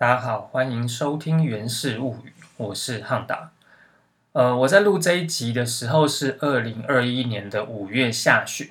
大家好，欢迎收听《源氏物语》，我是汉达。呃，我在录这一集的时候是二零二一年的五月下旬，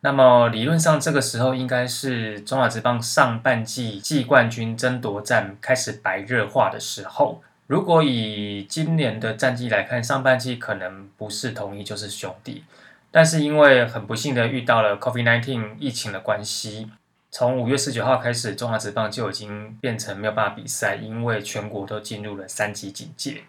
那么理论上这个时候应该是中华职棒上半季季冠军争夺战开始白热化的时候。如果以今年的战绩来看，上半季可能不是同一就是兄弟，但是因为很不幸的遇到了 COVID-19 疫情的关系。从五月十九号开始，中华职棒就已经变成没有办法比赛，因为全国都进入了三级警戒。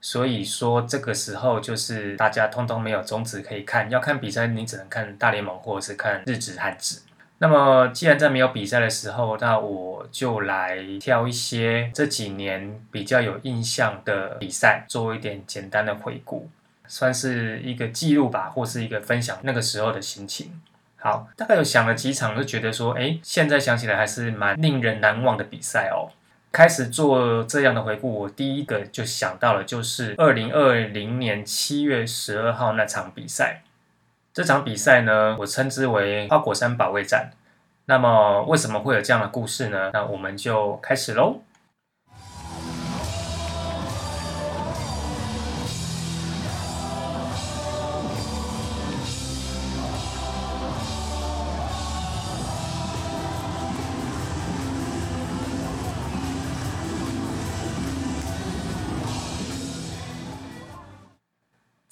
所以说，这个时候就是大家通通没有中职可以看，要看比赛，你只能看大联盟或者是看日职、汉职。那么，既然在没有比赛的时候，那我就来挑一些这几年比较有印象的比赛，做一点简单的回顾，算是一个记录吧，或是一个分享那个时候的心情。好，大概有想了几场，就觉得说，哎，现在想起来还是蛮令人难忘的比赛哦。开始做这样的回顾，我第一个就想到了，就是二零二零年七月十二号那场比赛。这场比赛呢，我称之为花果山保卫战。那么，为什么会有这样的故事呢？那我们就开始喽。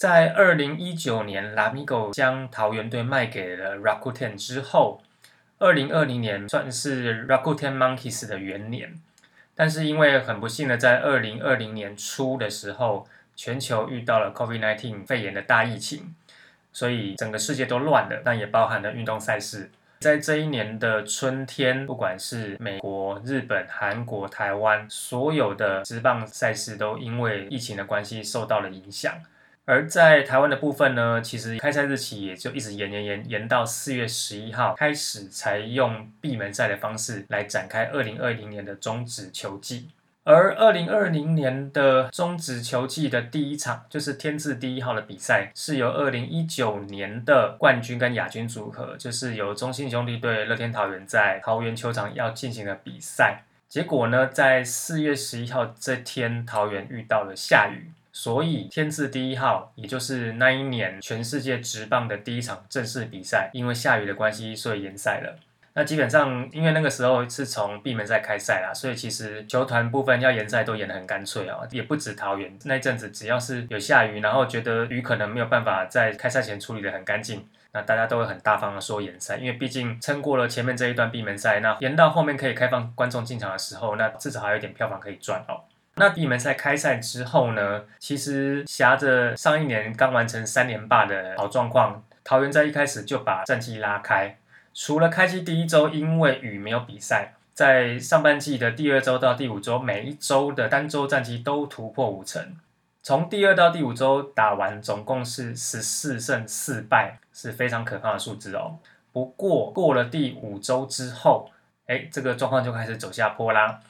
在二零一九年，拉米狗将桃园队卖给了 Rakuten 之后，二零二零年算是 Rakuten Monkeys 的元年。但是因为很不幸的，在二零二零年初的时候，全球遇到了 COVID-19 肺炎的大疫情，所以整个世界都乱了，但也包含了运动赛事。在这一年的春天，不管是美国、日本、韩国、台湾，所有的职棒赛事都因为疫情的关系受到了影响。而在台湾的部分呢，其实开赛日期也就一直延延延延到四月十一号开始，才用闭门赛的方式来展开二零二零年的中职球季。而二零二零年的中职球季的第一场，就是天字第一号的比赛，是由二零一九年的冠军跟亚军组合，就是由中信兄弟对、乐天桃园在桃园球场要进行的比赛。结果呢，在四月十一号这天，桃园遇到了下雨。所以天字第一号，也就是那一年全世界直棒的第一场正式比赛，因为下雨的关系，所以延赛了。那基本上，因为那个时候是从闭门赛开赛啦，所以其实球团部分要延赛都延得很干脆啊，也不止桃园那阵子，只要是有下雨，然后觉得雨可能没有办法在开赛前处理得很干净，那大家都会很大方的说延赛，因为毕竟撑过了前面这一段闭门赛，那延到后面可以开放观众进场的时候，那至少还有一点票房可以赚哦。那闭门赛开赛之后呢？其实挟着上一年刚完成三连霸的好状况，桃园在一开始就把战绩拉开。除了开季第一周因为雨没有比赛，在上半季的第二周到第五周，每一周的单周战绩都突破五成。从第二到第五周打完，总共是十四胜四败，是非常可怕的数字哦。不过过了第五周之后，哎，这个状况就开始走下坡啦。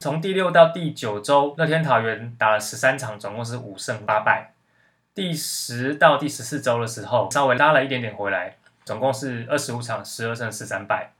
从第六到第九周，乐天桃园打了十三场，总共是五胜八败。第十到第十四周的时候，稍微拉了一点点回来，总共是二十五场，十二胜十三败。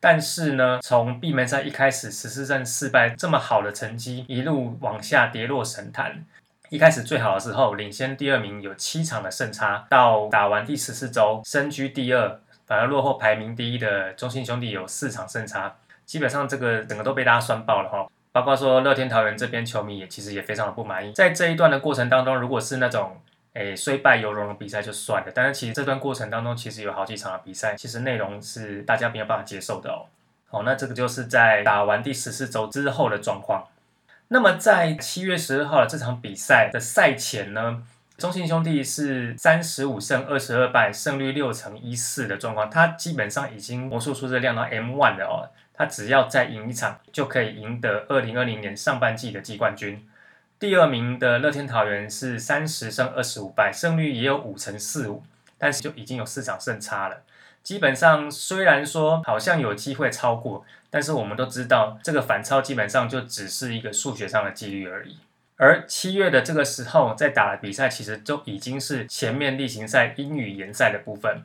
但是呢，从闭门赛一开始，十四胜四败这么好的成绩，一路往下跌落神坛。一开始最好的时候，领先第二名有七场的胜差，到打完第十四周，身居第二，反而落后排名第一的中信兄弟有四场胜差。基本上这个整个都被大家酸爆了哈。包括说乐天桃园这边球迷也其实也非常的不满意，在这一段的过程当中，如果是那种诶虽败犹荣的比赛就算了，但是其实这段过程当中其实有好几场的比赛，其实内容是大家没有办法接受的哦。好，那这个就是在打完第十四周之后的状况。那么在七月十二号的这场比赛的赛前呢，中信兄弟是三十五胜二十二败，胜率六成一四的状况，他基本上已经魔术数字亮到 M one 了哦。他只要再赢一场，就可以赢得二零二零年上半季的季冠军。第二名的乐天桃园是三十胜二十五败，胜率也有五成四五，但是就已经有四场胜差了。基本上虽然说好像有机会超过，但是我们都知道这个反超基本上就只是一个数学上的几率而已。而七月的这个时候在打的比赛，其实就已经是前面例行赛英语联赛的部分。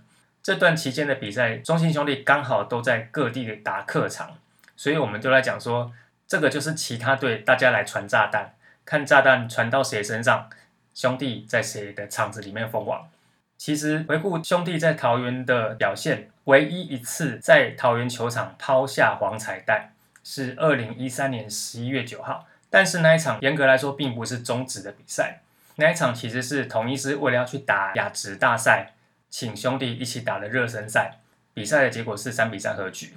这段期间的比赛，中信兄弟刚好都在各地打客场，所以我们就来讲说，这个就是其他队大家来传炸弹，看炸弹传到谁身上，兄弟在谁的场子里面封王。其实回顾兄弟在桃园的表现，唯一一次在桃园球场抛下黄彩带是二零一三年十一月九号，但是那一场严格来说并不是终止的比赛，那一场其实是同一师为了要去打亚职大赛，请兄弟一起打的热身赛，比赛的结果是三比三和局。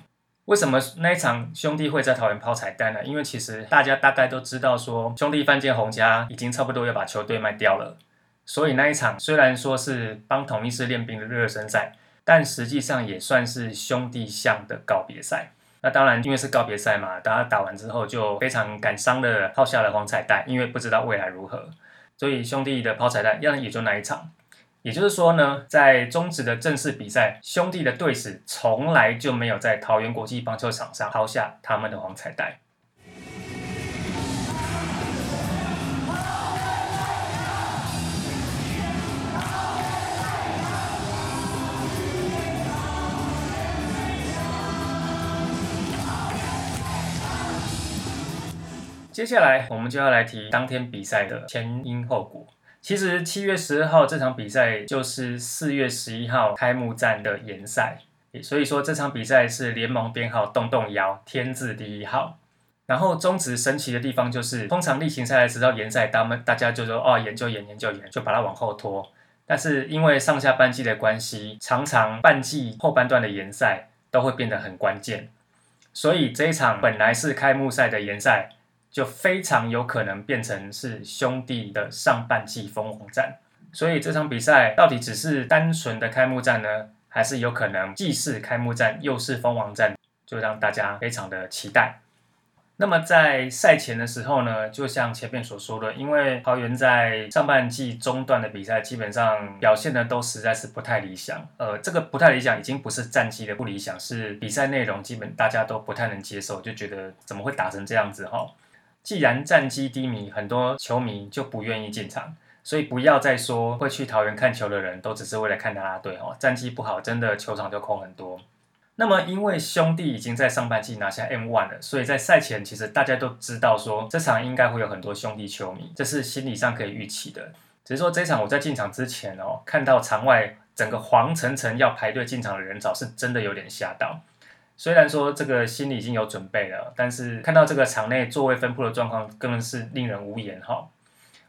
为什么那一场兄弟会在桃园抛彩蛋呢？因为其实大家大概都知道说，兄弟范建洪家已经差不多要把球队卖掉了。所以那一场虽然说是帮同一师练兵的热身赛，但实际上也算是兄弟象的告别赛。那当然，因为是告别赛嘛，大家打完之后就非常感伤的抛下了黄彩蛋，因为不知道未来如何。所以兄弟的抛彩带，要也就那一场。也就是说呢，在中职的正式比赛，兄弟的队史从来就没有在桃园国际棒球场上抛下他们的黄彩带。接下来我们就要来提当天比赛的前因后果。其实七月十二号这场比赛就是四月十一号开幕战的延赛，所以说这场比赛是联盟编号动动摇天字第一号。然后中职神奇的地方就是，通常例行赛直到延赛，他们大家就说哦研究延研究延，就把它往后拖。但是因为上下半季的关系，常常半季后半段的延赛都会变得很关键，所以这一场本来是开幕赛的延赛。就非常有可能变成是兄弟的上半季封王战，所以这场比赛到底只是单纯的开幕战呢，还是有可能既是开幕战又是封王战，就让大家非常的期待。那么在赛前的时候呢，就像前面所说的，因为桃园在上半季中段的比赛基本上表现的都实在是不太理想，呃，这个不太理想已经不是战绩的不理想，是比赛内容基本大家都不太能接受，就觉得怎么会打成这样子哈。既然战绩低迷，很多球迷就不愿意进场，所以不要再说会去桃园看球的人都只是为了看啦啦队哦。战绩不好，真的球场就空很多。那么因为兄弟已经在上半季拿下 M one 了，所以在赛前其实大家都知道说这场应该会有很多兄弟球迷，这是心理上可以预期的。只是说这场我在进场之前哦，看到场外整个黄澄澄要排队进场的人潮，是真的有点吓到。虽然说这个心里已经有准备了，但是看到这个场内座位分布的状况，更是令人无言哈。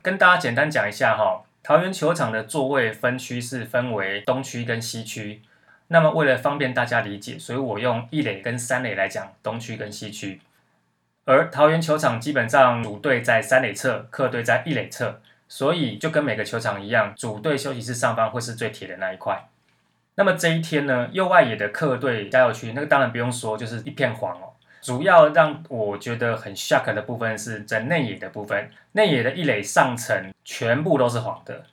跟大家简单讲一下哈，桃园球场的座位分区是分为东区跟西区。那么为了方便大家理解，所以我用一垒跟三垒来讲东区跟西区。而桃园球场基本上主队在三垒侧，客队在一垒侧，所以就跟每个球场一样，主队休息室上方会是最铁的那一块。那么这一天呢，右外野的客队加油区，那个当然不用说，就是一片黄哦。主要让我觉得很 shock 的部分是在内野的部分，内野的一垒上层全部都是黄的，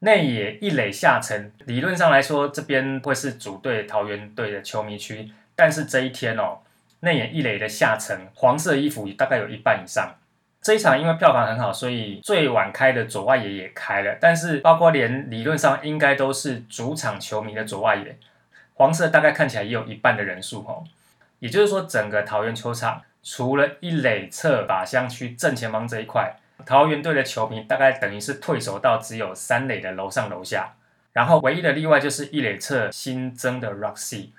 内野一垒下层理论上来说，这边会是主队桃园队的球迷区，但是这一天哦，内野一垒的下层黄色衣服大概有一半以上。这一场因为票房很好，所以最晚开的左外野也开了，但是包括连理论上应该都是主场球迷的左外野，黄色大概看起来也有一半的人数哦。也就是说，整个桃园球场除了一垒侧靶箱区正前方这一块，桃园队的球迷大概等于是退守到只有三垒的楼上楼下，然后唯一的例外就是一垒侧新增的 Roxy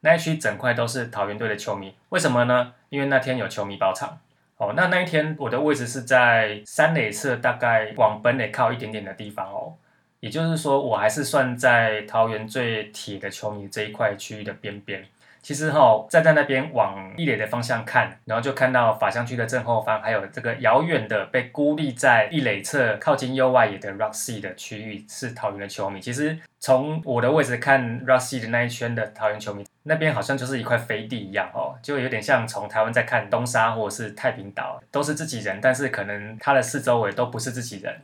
那一区整块都是桃园队的球迷，为什么呢？因为那天有球迷包场。哦，那那一天我的位置是在三垒侧，大概往本垒靠一点点的地方哦。也就是说，我还是算在桃园最铁的球迷这一块区域的边边。其实哈，站在那边往一垒的方向看，然后就看到法香区的正后方，还有这个遥远的被孤立在一垒侧靠近右外野的 Roxy 的区域是桃园的球迷。其实从我的位置看 Roxy 的那一圈的桃园球迷，那边好像就是一块飞地一样哦，就有点像从台湾在看东沙或者是太平岛，都是自己人，但是可能它的四周围都不是自己人。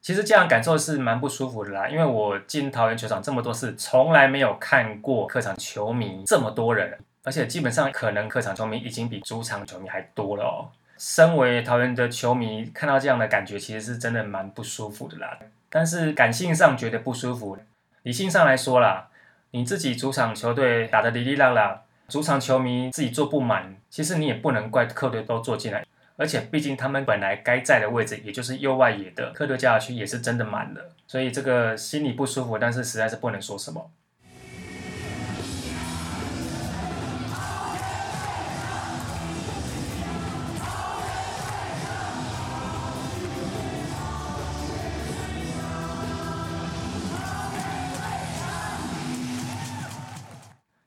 其实这样感受是蛮不舒服的啦，因为我进桃园球场这么多次，从来没有看过客场球迷这么多人，而且基本上可能客场球迷已经比主场球迷还多了哦。身为桃园的球迷，看到这样的感觉，其实是真的蛮不舒服的啦。但是感性上觉得不舒服，理性上来说啦，你自己主场球队打得哩哩啦啦，主场球迷自己坐不满，其实你也不能怪客队都坐进来。而且毕竟他们本来该在的位置，也就是右外野的客队加尔区也是真的满了，所以这个心里不舒服，但是实在是不能说什么。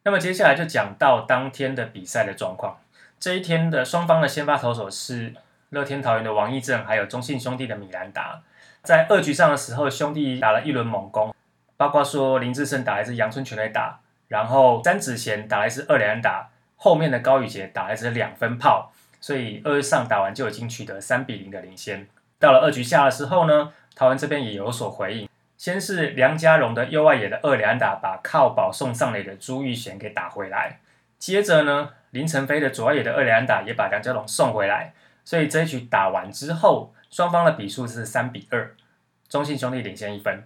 那么接下来就讲到当天的比赛的状况。这一天的双方的先发投手是乐天桃园的王义正，还有中信兄弟的米兰达。在二局上的时候，兄弟打了一轮猛攻，包括说林志胜打来是阳春全垒打，然后詹子贤打来是二连打，后面的高宇杰打来是两分炮，所以二上打完就已经取得三比零的领先。到了二局下的时候呢，桃园这边也有所回应。先是梁家荣的右外野的二连打，把靠保送上垒的朱玉贤给打回来。接着呢，林晨飞的左外野的二连打也把梁家荣送回来。所以这一局打完之后，双方的比数是三比二，中信兄弟领先一分。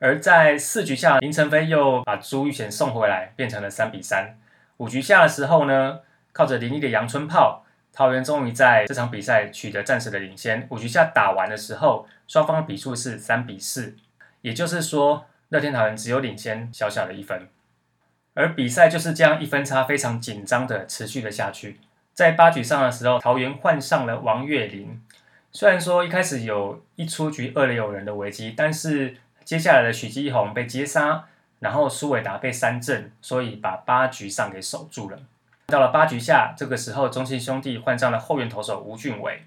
而在四局下，林晨飞又把朱玉贤送回来，变成了三比三。五局下的时候呢，靠着林立的阳春炮，桃园终于在这场比赛取得暂时的领先。五局下打完的时候，双方的比数是三比四。也就是说，乐天桃园只有领先小小的一分，而比赛就是这样一分差非常紧张的持续了下去。在八局上的时候，桃园换上了王岳林。虽然说一开始有一出局二垒有人的危机，但是接下来的许基宏被接杀，然后苏伟达被三振，所以把八局上给守住了。到了八局下，这个时候中信兄弟换上了后援投手吴俊伟。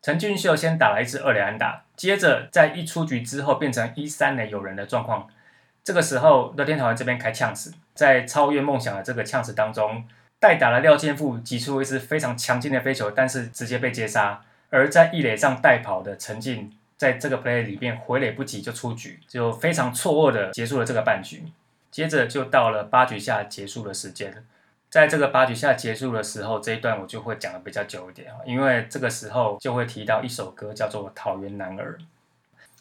陈俊秀先打了一支二垒安打，接着在一出局之后变成一三垒有人的状况。这个时候乐天桃园这边开呛死，在超越梦想的这个呛死当中，代打了廖建富击出一支非常强劲的飞球，但是直接被接杀。而在一垒上带跑的陈进，在这个 play 里面回垒不及就出局，就非常错愕的结束了这个半局。接着就到了八局下结束的时间。在这个八局下结束的时候，这一段我就会讲的比较久一点因为这个时候就会提到一首歌，叫做《桃园男儿》。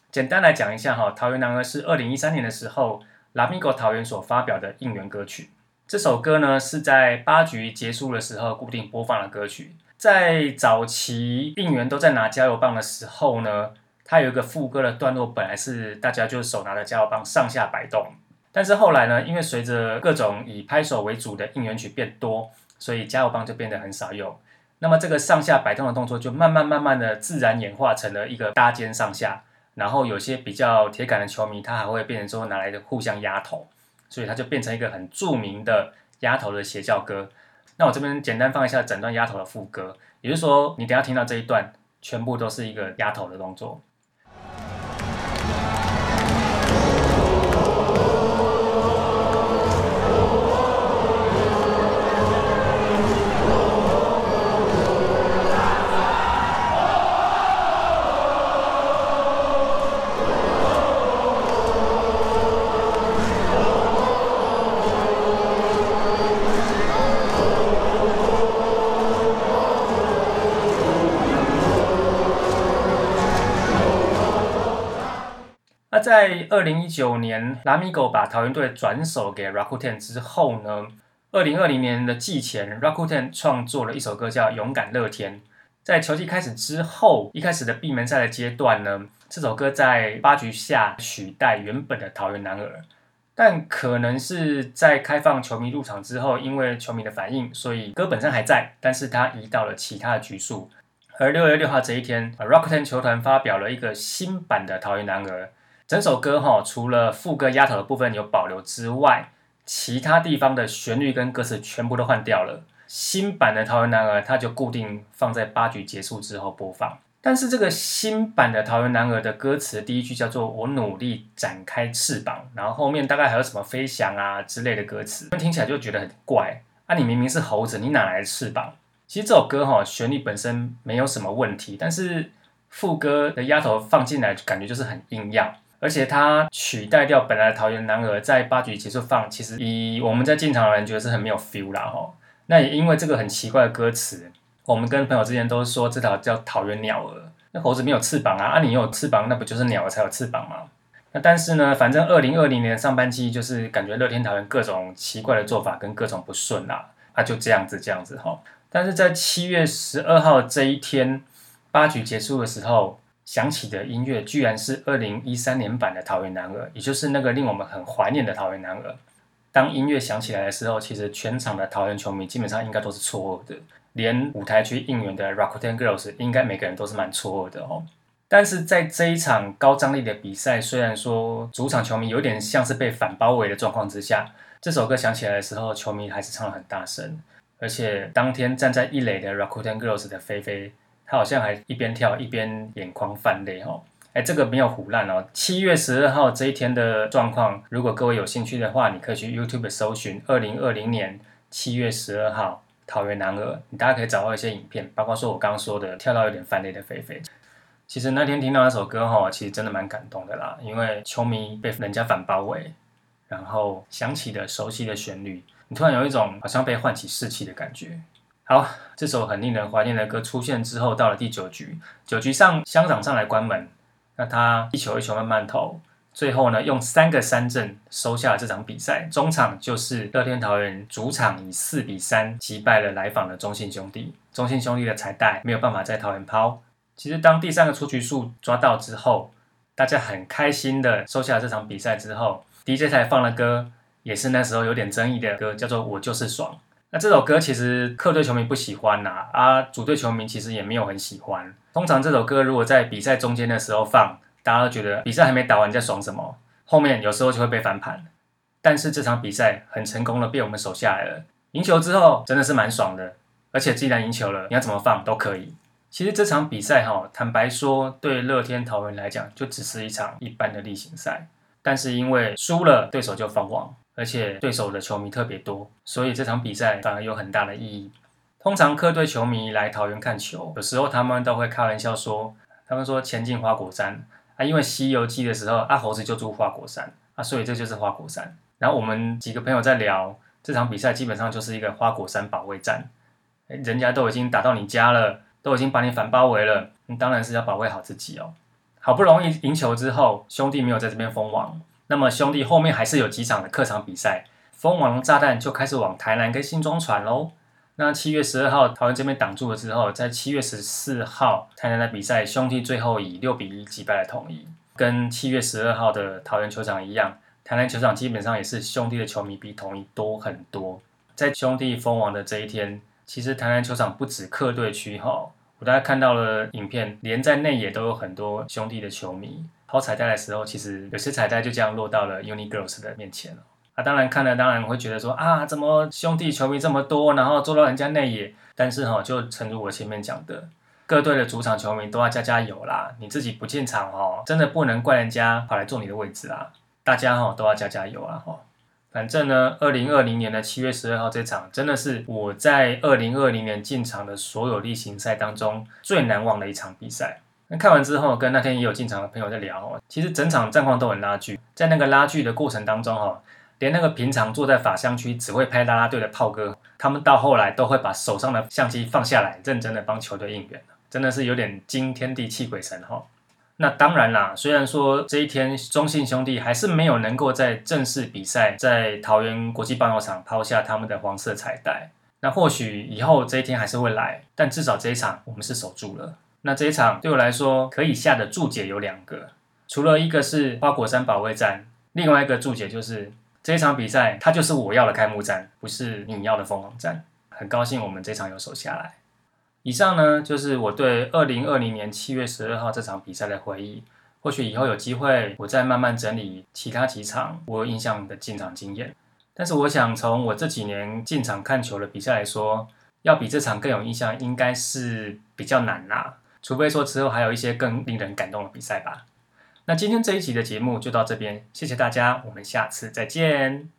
简单来讲一下哈，《桃园男儿》是二零一三年的时候拉米狗桃园所发表的应援歌曲。这首歌呢是在八局结束的时候固定播放的歌曲。在早期应援都在拿加油棒的时候呢，它有一个副歌的段落，本来是大家就手拿着加油棒上下摆动。但是后来呢，因为随着各种以拍手为主的应援曲变多，所以加油棒就变得很少用。那么这个上下摆动的动作就慢慢慢慢的自然演化成了一个搭肩上下，然后有些比较铁杆的球迷，他还会变成说拿来的互相压头，所以它就变成一个很著名的压头的邪教歌。那我这边简单放一下整段压头的副歌，也就是说你等下听到这一段，全部都是一个压头的动作。在二零一九年，拉米狗把桃园队转手给 Rakuten 之后呢，二零二零年的季前，Rakuten 创作了一首歌叫《勇敢乐天》。在球季开始之后，一开始的闭门赛的阶段呢，这首歌在八局下取代原本的桃园男儿，但可能是在开放球迷入场之后，因为球迷的反应，所以歌本身还在，但是它移到了其他的局数。而六月六号这一天，Rakuten 球团发表了一个新版的桃园男儿。整首歌哈，除了副歌压头的部分有保留之外，其他地方的旋律跟歌词全部都换掉了。新版的《桃园男儿》它就固定放在八局结束之后播放。但是这个新版的《桃园男儿》的歌词第一句叫做“我努力展开翅膀”，然后后面大概还有什么飞翔啊之类的歌词，听起来就觉得很怪啊！你明明是猴子，你哪来的翅膀？其实这首歌哈，旋律本身没有什么问题，但是副歌的压头放进来，感觉就是很硬要。而且它取代掉本来的桃园男儿在八局结束放，其实以我们在进场的人觉得是很没有 feel 啦哈。那也因为这个很奇怪的歌词，我们跟朋友之间都说这条叫桃园鸟儿。那猴子没有翅膀啊，啊你有翅膀，那不就是鸟儿才有翅膀吗？那但是呢，反正二零二零年上半期就是感觉乐天桃园各种奇怪的做法跟各种不顺啦，啊就这样子这样子哈。但是在七月十二号这一天，八局结束的时候，响起的音乐居然是二零一三年版的《桃园男儿》，也就是那个令我们很怀念的《桃园男儿》。当音乐响起来的时候，其实全场的桃园球迷基本上应该都是错愕的，连舞台区应援的 Rakuten Girls 应该每个人都是蛮错愕的哦。但是在这一场高张力的比赛，虽然说主场球迷有点像是被反包围的状况之下，这首歌响起来的时候，球迷还是唱得很大声。而且当天站在一垒的 Rakuten Girls 的菲菲，他好像还一边跳一边眼眶泛泪哦。哎，这个没有胡乱哦。七月十二号这一天的状况，如果各位有兴趣的话，你可以去 YouTube 搜寻二零二零年七月十二号桃园男儿，你大家可以找到一些影片，包括说我刚刚说的跳到有点泛泪的菲菲。其实那天听到那首歌哈，其实真的蛮感动的啦，因为球迷被人家反包围，然后响起的熟悉的旋律。你突然有一种好像被唤起士气的感觉。好，这首很令人怀念的歌出现之后，到了第九局，九局上乡长上来关门，那他一球一球慢慢投，最后呢用三个三振收下了这场比赛。中场就是乐天桃园主场以四比三击败了来访的中信兄弟，中信兄弟的彩带没有办法在桃园抛。其实当第三个出局数抓到之后，大家很开心的收下了这场比赛之后，DJ 才放了歌。也是那时候有点争议的歌，叫做《我就是爽》。那这首歌其实客队球迷不喜欢呐，啊，主队球迷其实也没有很喜欢。通常这首歌如果在比赛中间的时候放，大家都觉得比赛还没打完，你在爽什么？后面有时候就会被翻盘。但是这场比赛很成功的被我们守下来了，赢球之后真的是蛮爽的。而且既然赢球了，你要怎么放都可以。其实这场比赛哈，坦白说，对乐天桃园来讲，就只是一场一般的例行赛。但是因为输了，对手就封王。而且对手的球迷特别多，所以这场比赛反而有很大的意义。通常客队球迷来桃园看球，有时候他们都会开玩笑说：“他们说前进花果山啊，因为西游记的时候阿猴子就住花果山啊，所以这就是花果山。”然后我们几个朋友在聊这场比赛，基本上就是一个花果山保卫战。人家都已经打到你家了，都已经把你反包围了，你当然是要保卫好自己哦。好不容易赢球之后，兄弟没有在这边封王。那么兄弟后面还是有几场的客场比赛，蜂王炸弹就开始往台南跟新庄传喽。那七月十二号桃园这边挡住了之后，在七月十四号台南的比赛，兄弟最后以六比一击败了统一。跟七月十二号的桃园球场一样，台南球场基本上也是兄弟的球迷比统一多很多。在兄弟封王的这一天，其实台南球场不止客队区哈，我大家看到了影片，连在内也都有很多兄弟的球迷。抛彩带的时候，其实有些彩带就这样落到了 Uni Girls 的面前了。啊，当然看了，当然会觉得说啊，怎么兄弟球迷这么多，然后坐到人家内野。但是哈，就诚如我前面讲的，各队的主场球迷都要加加油啦。你自己不进场哦，真的不能怪人家跑来坐你的位置啊。大家哈都要加加油啊哈。反正呢，二零二零年的七月十二号这场，真的是我在二零二零年进场的所有例行赛当中最难忘的一场比赛。那看完之后，跟那天也有进场的朋友在聊，其实整场战况都很拉锯，在那个拉锯的过程当中哈，连那个平常坐在法香区只会拍拉拉队的炮哥，他们到后来都会把手上的相机放下来，认真的帮球队应援真的是有点惊天地泣鬼神哈。那当然啦，虽然说这一天中信兄弟还是没有能够在正式比赛在桃园国际棒球场抛下他们的黄色彩带，那或许以后这一天还是会来，但至少这一场我们是守住了。那这一场对我来说可以下的注解有两个，除了一个是花果山保卫战，另外一个注解就是这一场比赛它就是我要的开幕战，不是你要的疯狂战。很高兴我们这场有守下来。以上呢就是我对二零二零年七月十二号这场比赛的回忆。或许以后有机会我再慢慢整理其他几场我有印象的进场经验。但是我想从我这几年进场看球的比赛来说，要比这场更有印象，应该是比较难啦。除非说之后还有一些更令人感动的比赛吧。那今天这一集的节目就到这边，谢谢大家，我们下次再见。